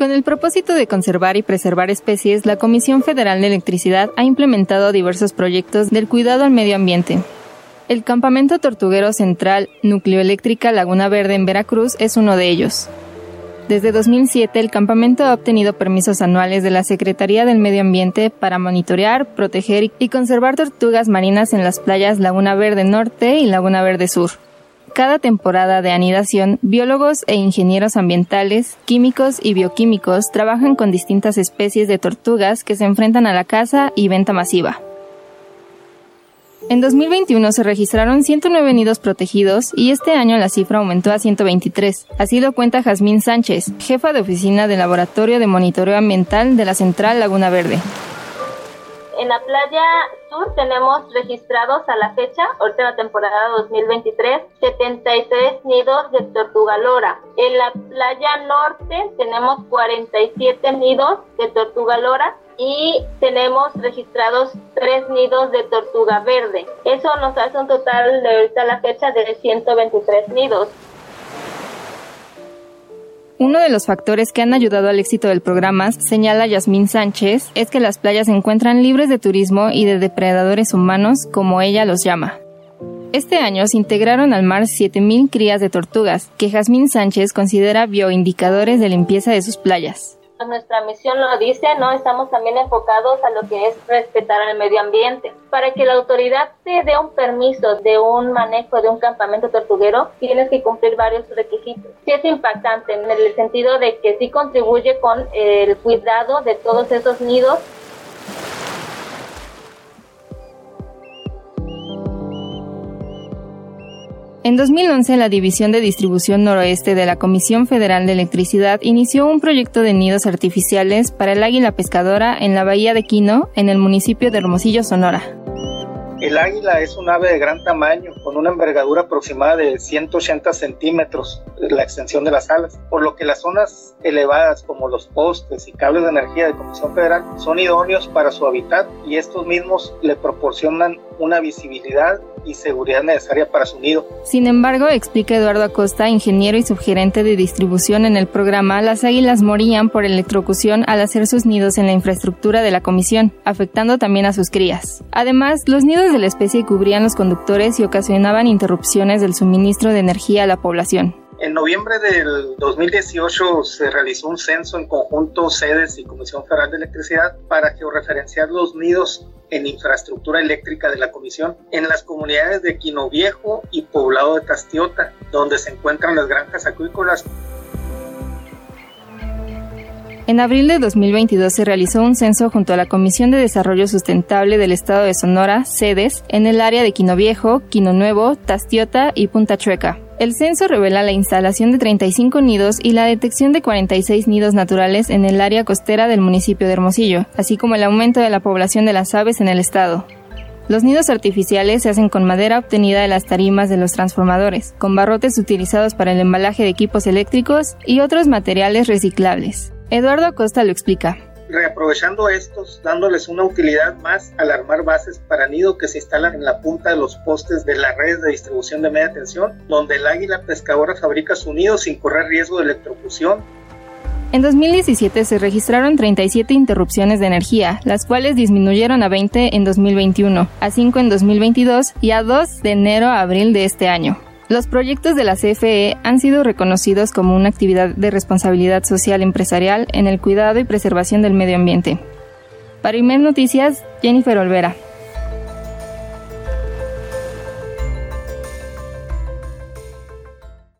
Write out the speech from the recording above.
Con el propósito de conservar y preservar especies, la Comisión Federal de Electricidad ha implementado diversos proyectos del cuidado al medio ambiente. El Campamento Tortuguero Central Nucleoeléctrica Laguna Verde en Veracruz es uno de ellos. Desde 2007, el campamento ha obtenido permisos anuales de la Secretaría del Medio Ambiente para monitorear, proteger y conservar tortugas marinas en las playas Laguna Verde Norte y Laguna Verde Sur. Cada temporada de anidación, biólogos e ingenieros ambientales, químicos y bioquímicos trabajan con distintas especies de tortugas que se enfrentan a la caza y venta masiva. En 2021 se registraron 109 nidos protegidos y este año la cifra aumentó a 123. Así lo cuenta Jazmín Sánchez, jefa de oficina del Laboratorio de Monitoreo Ambiental de la Central Laguna Verde. En la playa sur tenemos registrados a la fecha, ahorita la temporada 2023, 73 nidos de tortuga lora. En la playa norte tenemos 47 nidos de tortuga lora y tenemos registrados tres nidos de tortuga verde. Eso nos hace un total de ahorita la fecha de 123 nidos. Uno de los factores que han ayudado al éxito del programa, señala Yasmín Sánchez, es que las playas se encuentran libres de turismo y de depredadores humanos, como ella los llama. Este año se integraron al mar 7.000 crías de tortugas, que Jazmín Sánchez considera bioindicadores de limpieza de sus playas nuestra misión lo dice, ¿no? Estamos también enfocados a lo que es respetar al medio ambiente. Para que la autoridad te dé un permiso de un manejo de un campamento tortuguero, tienes que cumplir varios requisitos. Sí es impactante en el sentido de que sí contribuye con el cuidado de todos esos nidos En 2011, la División de Distribución Noroeste de la Comisión Federal de Electricidad inició un proyecto de nidos artificiales para el águila pescadora en la bahía de Quino, en el municipio de Hermosillo, Sonora. El águila es un ave de gran tamaño, con una envergadura aproximada de 180 centímetros la extensión de las alas, por lo que las zonas elevadas como los postes y cables de energía de Comisión Federal son idóneos para su hábitat y estos mismos le proporcionan una visibilidad y seguridad necesaria para su nido. Sin embargo, explica Eduardo Acosta, ingeniero y subgerente de distribución en el programa, las águilas morían por electrocución al hacer sus nidos en la infraestructura de la comisión, afectando también a sus crías. Además, los nidos de la especie cubrían los conductores y ocasionaban interrupciones del suministro de energía a la población. En noviembre del 2018 se realizó un censo en conjunto sedes y Comisión Federal de Electricidad para georreferenciar los nidos en infraestructura eléctrica de la Comisión en las comunidades de Quino Viejo y Poblado de Tastiota, donde se encuentran las granjas acuícolas. En abril de 2022 se realizó un censo junto a la Comisión de Desarrollo Sustentable del Estado de Sonora, sedes, en el área de Quino Viejo, Quino Nuevo, Tastiota y Punta Chueca. El censo revela la instalación de 35 nidos y la detección de 46 nidos naturales en el área costera del municipio de Hermosillo, así como el aumento de la población de las aves en el estado. Los nidos artificiales se hacen con madera obtenida de las tarimas de los transformadores, con barrotes utilizados para el embalaje de equipos eléctricos y otros materiales reciclables. Eduardo Acosta lo explica reaprovechando estos, dándoles una utilidad más al armar bases para nido que se instalan en la punta de los postes de la red de distribución de media tensión, donde el águila pescadora fabrica su nido sin correr riesgo de electrocución. En 2017 se registraron 37 interrupciones de energía, las cuales disminuyeron a 20 en 2021, a 5 en 2022 y a 2 de enero a abril de este año. Los proyectos de la CFE han sido reconocidos como una actividad de responsabilidad social empresarial en el cuidado y preservación del medio ambiente. Para IMED Noticias, Jennifer Olvera.